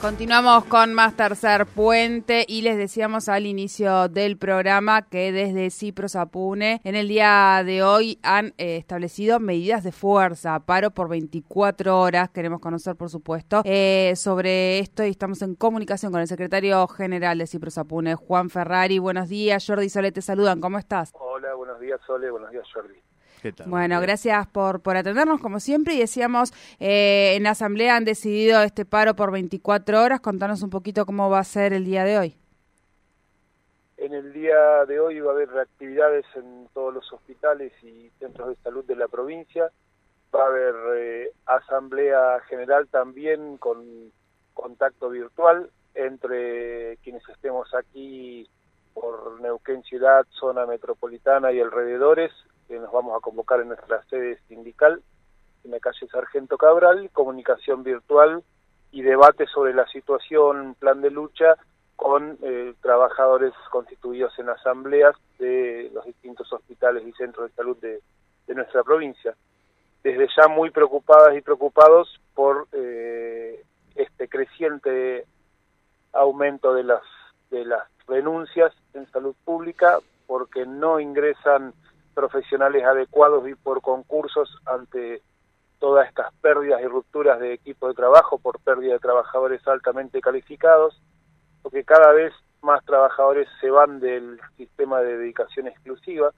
Continuamos con más tercer puente y les decíamos al inicio del programa que desde Cipros Apune en el día de hoy han eh, establecido medidas de fuerza, paro por 24 horas. Queremos conocer, por supuesto, eh, sobre esto y estamos en comunicación con el secretario general de Cipros Apune, Juan Ferrari. Buenos días, Jordi y Sole te saludan. ¿Cómo estás? Hola, buenos días, Sole. Buenos días, Jordi. Bueno, gracias por, por atendernos como siempre y decíamos, eh, en la Asamblea han decidido este paro por 24 horas. Contanos un poquito cómo va a ser el día de hoy. En el día de hoy va a haber actividades en todos los hospitales y centros de salud de la provincia. Va a haber eh, asamblea general también con contacto virtual entre quienes estemos aquí por Neuquén Ciudad, zona metropolitana y alrededores, que nos vamos a convocar en nuestra sede sindical, en la calle Sargento Cabral, comunicación virtual y debate sobre la situación, plan de lucha con eh, trabajadores constituidos en asambleas de los distintos hospitales y centros de salud de, nuestra provincia. Desde ya muy preocupadas y preocupados por eh, este creciente aumento de las de las renuncias en salud pública porque no ingresan profesionales adecuados y por concursos ante todas estas pérdidas y rupturas de equipo de trabajo por pérdida de trabajadores altamente calificados, porque cada vez más trabajadores se van del sistema de dedicación exclusiva,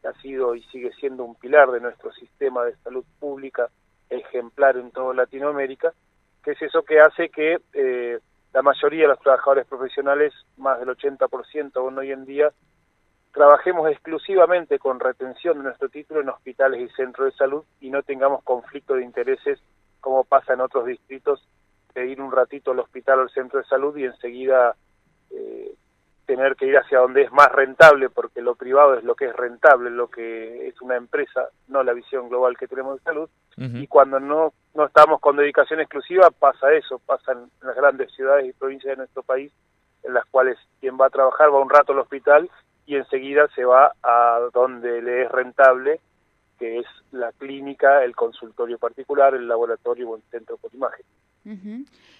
que ha sido y sigue siendo un pilar de nuestro sistema de salud pública ejemplar en toda Latinoamérica, que es eso que hace que eh, la mayoría de los trabajadores profesionales, más del 80% aún hoy en día, trabajemos exclusivamente con retención de nuestro título en hospitales y centros de salud y no tengamos conflicto de intereses como pasa en otros distritos de ir un ratito al hospital o al centro de salud y enseguida eh, tener que ir hacia donde es más rentable porque lo privado es lo que es rentable, lo que es una empresa, no la visión global que tenemos de salud. Y cuando no, no estamos con dedicación exclusiva pasa eso, pasa en las grandes ciudades y provincias de nuestro país en las cuales quien va a trabajar va un rato al hospital y enseguida se va a donde le es rentable, que es la clínica, el consultorio particular, el laboratorio o el centro por imagen.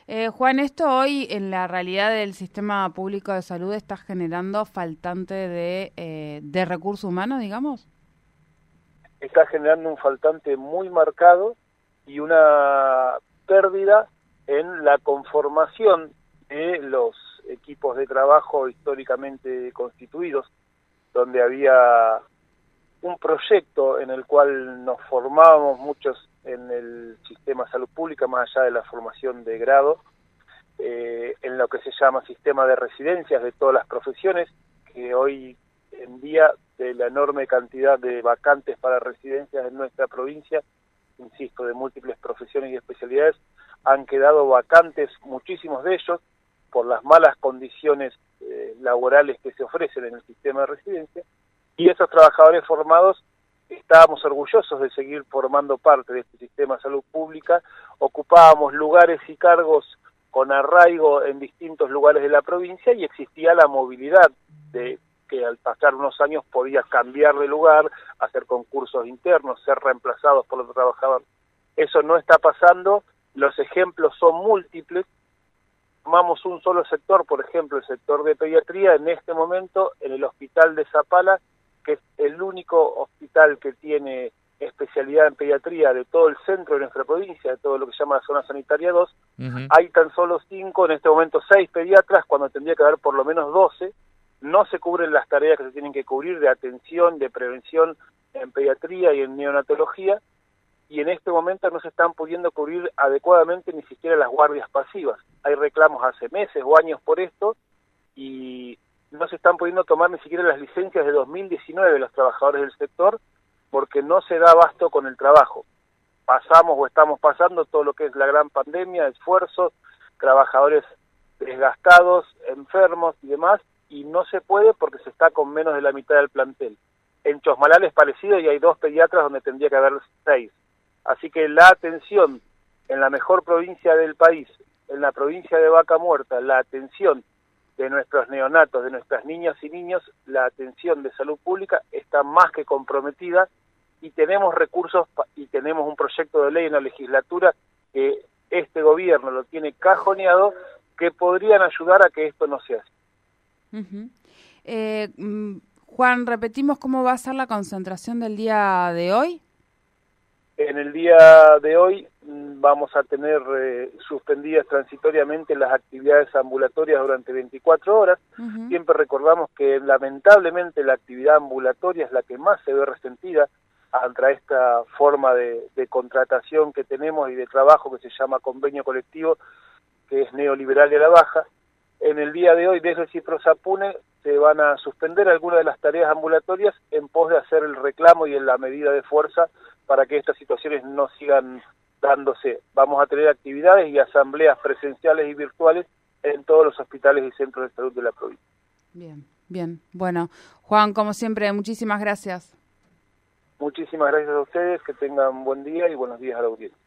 eh, Juan, esto hoy en la realidad del sistema público de salud está generando faltante de, eh, de recursos humanos, digamos. Está generando un faltante muy marcado y una pérdida en la conformación de los equipos de trabajo históricamente constituidos, donde había un proyecto en el cual nos formábamos muchos en el sistema de salud pública, más allá de la formación de grado, eh, en lo que se llama sistema de residencias de todas las profesiones, que hoy en día de la enorme cantidad de vacantes para residencias en nuestra provincia, insisto, de múltiples profesiones y especialidades, han quedado vacantes muchísimos de ellos, por las malas condiciones eh, laborales que se ofrecen en el sistema de residencia, y esos trabajadores formados estábamos orgullosos de seguir formando parte de este sistema de salud pública, ocupábamos lugares y cargos con arraigo en distintos lugares de la provincia y existía la movilidad de que al pasar unos años podías cambiar de lugar, hacer concursos internos, ser reemplazados por los trabajadores. Eso no está pasando, los ejemplos son múltiples tomamos un solo sector, por ejemplo, el sector de pediatría, en este momento en el hospital de Zapala, que es el único hospital que tiene especialidad en pediatría de todo el centro de nuestra provincia, de todo lo que se llama la zona sanitaria 2, hay tan solo cinco, en este momento seis pediatras, cuando tendría que haber por lo menos 12, no se cubren las tareas que se tienen que cubrir de atención, de prevención en pediatría y en neonatología, y en este momento no se están pudiendo cubrir adecuadamente ni siquiera las guardias pasivas. Hay reclamos hace meses o años por esto y no se están pudiendo tomar ni siquiera las licencias de 2019 de los trabajadores del sector porque no se da abasto con el trabajo. Pasamos o estamos pasando todo lo que es la gran pandemia, esfuerzos, trabajadores desgastados, enfermos y demás, y no se puede porque se está con menos de la mitad del plantel. En Chosmalal es parecido y hay dos pediatras donde tendría que haber seis. Así que la atención en la mejor provincia del país, en la provincia de Vaca Muerta, la atención de nuestros neonatos, de nuestras niñas y niños, la atención de salud pública está más que comprometida y tenemos recursos y tenemos un proyecto de ley en la legislatura que este gobierno lo tiene cajoneado que podrían ayudar a que esto no sea así. eh, mm, Juan, repetimos cómo va a ser la concentración del día de hoy. En el día de hoy vamos a tener eh, suspendidas transitoriamente las actividades ambulatorias durante 24 horas. Siempre recordamos que lamentablemente la actividad ambulatoria es la que más se ve resentida ante esta forma de, de contratación que tenemos y de trabajo que se llama convenio colectivo, que es neoliberal y a la baja. En el día de hoy, desde el Ciprosapune, se van a suspender algunas de las tareas ambulatorias en pos de hacer el reclamo y en la medida de fuerza para que estas situaciones no sigan Vamos a tener actividades y asambleas presenciales y virtuales en todos los hospitales y centros de salud de la provincia. Bien, bien. Bueno, Juan, como siempre, muchísimas gracias. Muchísimas gracias a ustedes, que tengan buen día y buenos días a la audiencia.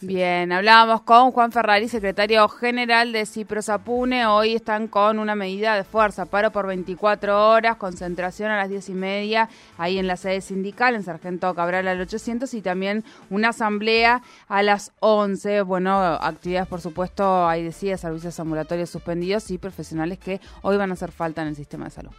Bien, hablábamos con Juan Ferrari, secretario general de Ciprosapune. Hoy están con una medida de fuerza, paro por 24 horas, concentración a las 10 y media, ahí en la sede sindical, en Sargento Cabral al 800, y también una asamblea a las 11. Bueno, actividades, por supuesto, ahí decía, servicios ambulatorios suspendidos y profesionales que hoy van a hacer falta en el sistema de salud.